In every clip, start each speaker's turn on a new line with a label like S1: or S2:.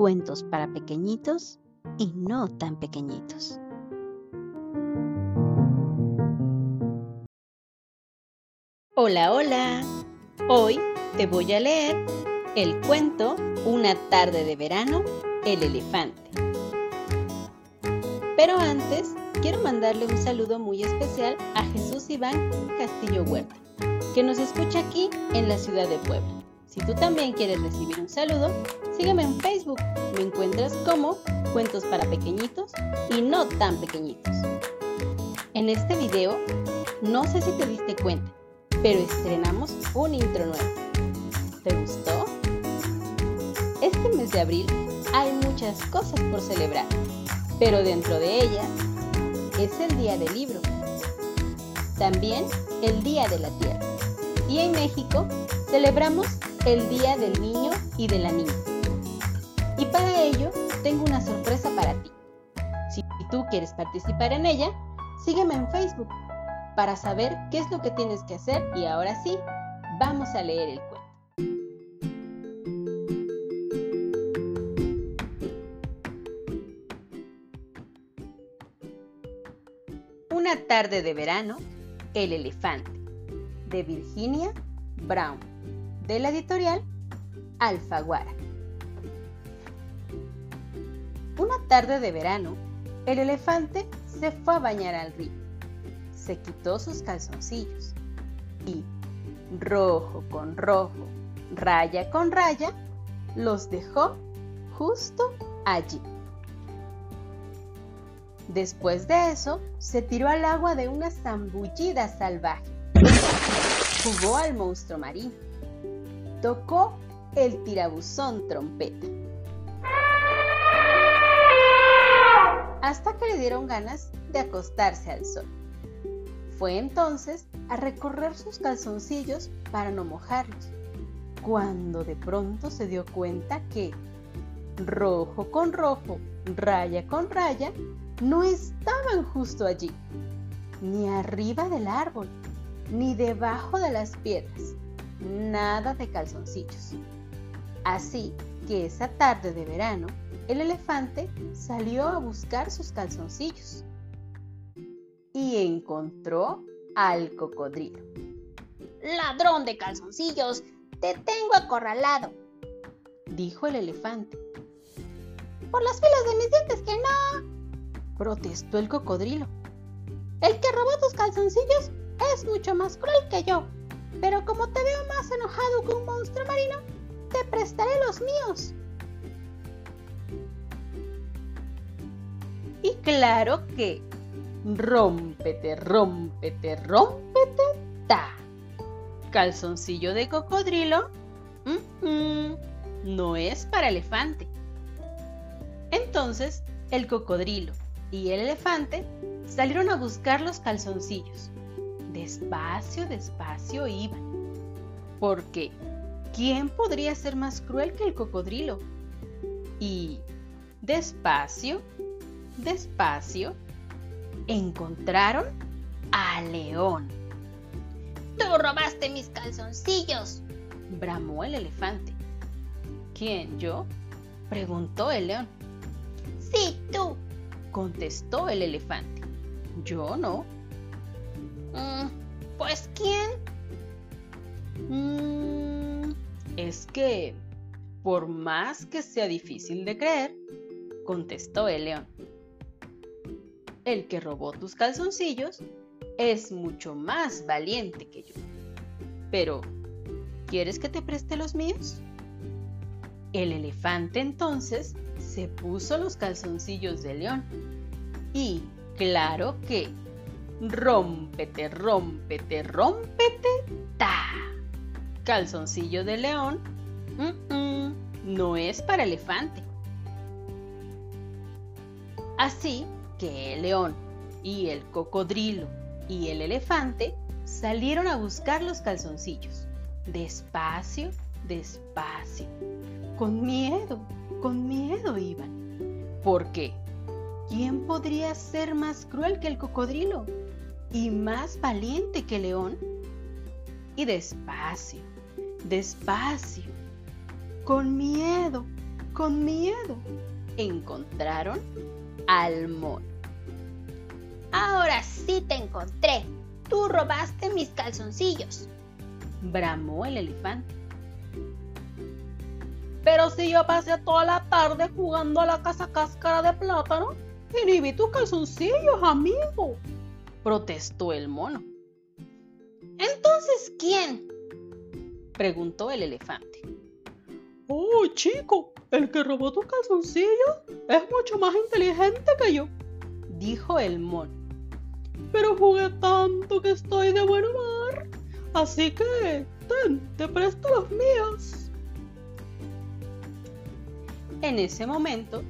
S1: Cuentos para pequeñitos y no tan pequeñitos. Hola, hola. Hoy te voy a leer el cuento Una tarde de verano, el elefante. Pero antes, quiero mandarle un saludo muy especial a Jesús Iván Castillo Huerta, que nos escucha aquí en la ciudad de Puebla. Si tú también quieres recibir un saludo, sígueme en Facebook. Me encuentras como Cuentos para Pequeñitos y no tan pequeñitos. En este video, no sé si te diste cuenta, pero estrenamos un intro nuevo. ¿Te gustó? Este mes de abril hay muchas cosas por celebrar, pero dentro de ellas es el Día del Libro, también el Día de la Tierra. Y en México celebramos el Día del Niño y de la Niña. Y para ello tengo una sorpresa para ti. Si tú quieres participar en ella, sígueme en Facebook para saber qué es lo que tienes que hacer y ahora sí, vamos a leer el cuento. Una tarde de verano, El elefante, de Virginia Brown la editorial Alfaguara. Una tarde de verano, el elefante se fue a bañar al río. Se quitó sus calzoncillos y, rojo con rojo, raya con raya, los dejó justo allí. Después de eso, se tiró al agua de una zambullida salvaje. Jugó al monstruo marino tocó el tirabuzón trompeta. Hasta que le dieron ganas de acostarse al sol. Fue entonces a recorrer sus calzoncillos para no mojarlos, cuando de pronto se dio cuenta que rojo con rojo, raya con raya, no estaban justo allí, ni arriba del árbol, ni debajo de las piedras nada de calzoncillos. Así que esa tarde de verano, el elefante salió a buscar sus calzoncillos y encontró al cocodrilo.
S2: Ladrón de calzoncillos, te tengo acorralado,
S1: dijo el elefante.
S2: Por las filas de mis dientes que no,
S1: protestó el cocodrilo.
S2: El que robó tus calzoncillos es mucho más cruel que yo. Pero como te veo más enojado que un monstruo marino, te prestaré los míos.
S1: Y claro que rómpete, rómpete, rómpete, ta. Calzoncillo de cocodrilo no es para elefante. Entonces el cocodrilo y el elefante salieron a buscar los calzoncillos despacio, despacio iban. Porque, ¿quién podría ser más cruel que el cocodrilo? Y, despacio, despacio, encontraron a León.
S2: ¡Tú robaste mis calzoncillos!
S1: bramó el elefante. ¿Quién, yo? preguntó el león.
S2: Sí, tú,
S1: contestó el elefante. Yo no.
S2: Mm, pues ¿quién?
S1: Mm, es que, por más que sea difícil de creer, contestó el león, el que robó tus calzoncillos es mucho más valiente que yo. Pero, ¿quieres que te preste los míos? El elefante entonces se puso los calzoncillos de león y, claro que, Rómpete, rómpete, rómpete, ta. Calzoncillo de león. no es para elefante. Así que el león y el cocodrilo y el elefante salieron a buscar los calzoncillos. Despacio, despacio. Con miedo, con miedo iban. Porque, ¿quién podría ser más cruel que el cocodrilo? Y más valiente que león. Y despacio, despacio, con miedo, con miedo, encontraron al mono.
S2: Ahora sí te encontré. Tú robaste mis calzoncillos.
S1: Bramó el elefante.
S3: Pero si yo pasé toda la tarde jugando a la casa cáscara de plátano y ni vi tus calzoncillos, amigo.
S1: Protestó el mono.
S2: Entonces, ¿quién?
S1: Preguntó el elefante.
S3: Oh, chico, el que robó tus calzoncillos es mucho más inteligente que yo,
S1: dijo el mono.
S3: Pero jugué tanto que estoy de buen humor, así que ten, te presto los míos.
S1: En ese momento,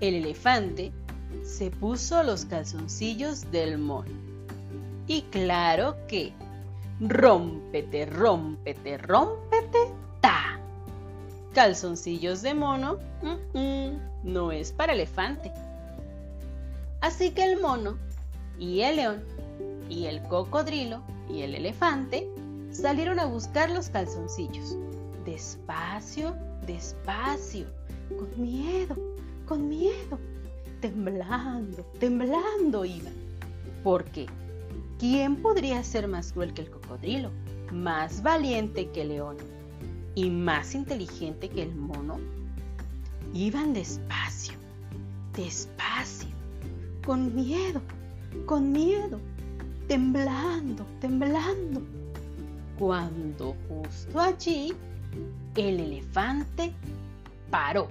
S1: el elefante se puso los calzoncillos del mono. Y claro que, rómpete, rómpete, rómpete, ta. Calzoncillos de mono no es para elefante. Así que el mono y el león y el cocodrilo y el elefante salieron a buscar los calzoncillos. Despacio, despacio con miedo, con miedo, temblando, temblando iban. Porque, ¿quién podría ser más cruel que el cocodrilo, más valiente que el león y más inteligente que el mono? Iban despacio, despacio, con miedo, con miedo, temblando, temblando. Cuando justo allí el elefante paró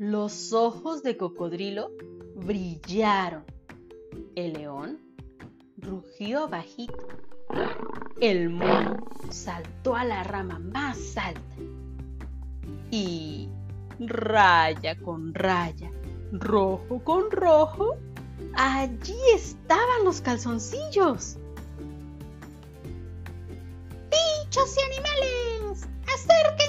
S1: los ojos de cocodrilo brillaron. El león rugió bajito. El mono saltó a la rama más alta. Y raya con raya, rojo con rojo, allí estaban los calzoncillos.
S2: ¡Bichos y animales! ¡Acérquense!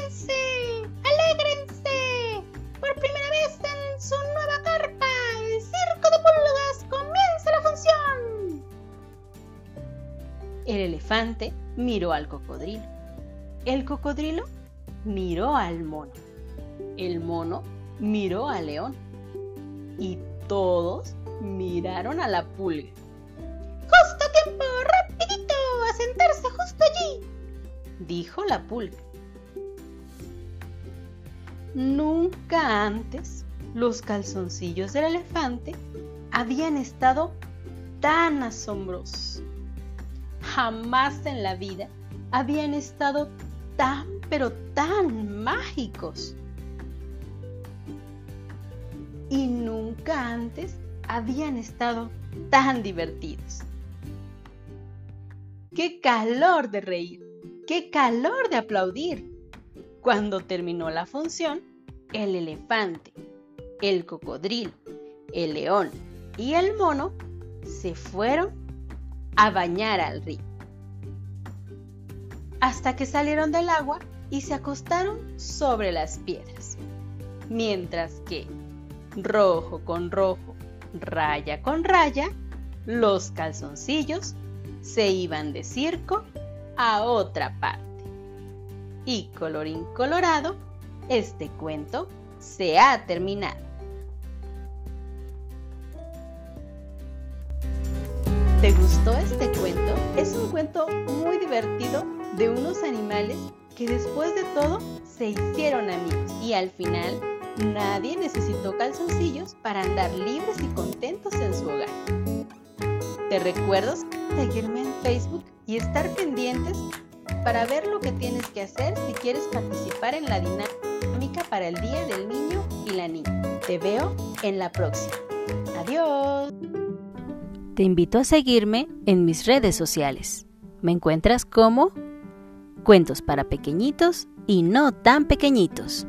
S1: Elefante miró al cocodrilo. El cocodrilo miró al mono. El mono miró al león. Y todos miraron a la pulga.
S2: Justo tiempo, rapidito, a sentarse justo allí,
S1: dijo la pulga. Nunca antes los calzoncillos del elefante habían estado tan asombrosos. Jamás en la vida habían estado tan pero tan mágicos. Y nunca antes habían estado tan divertidos. ¡Qué calor de reír! ¡Qué calor de aplaudir! Cuando terminó la función, el elefante, el cocodrilo, el león y el mono se fueron a bañar al río. Hasta que salieron del agua y se acostaron sobre las piedras. Mientras que, rojo con rojo, raya con raya, los calzoncillos se iban de circo a otra parte. Y colorín colorado, este cuento se ha terminado. ¿Te gustó este cuento? Es un cuento muy divertido de unos animales que después de todo se hicieron amigos y al final nadie necesitó calzoncillos para andar libres y contentos en su hogar. Te recuerdo seguirme en Facebook y estar pendientes para ver lo que tienes que hacer si quieres participar en la dinámica para el Día del Niño y la Niña. Te veo en la próxima. Adiós. Te invito a seguirme en mis redes sociales. Me encuentras como Cuentos para Pequeñitos y No tan Pequeñitos.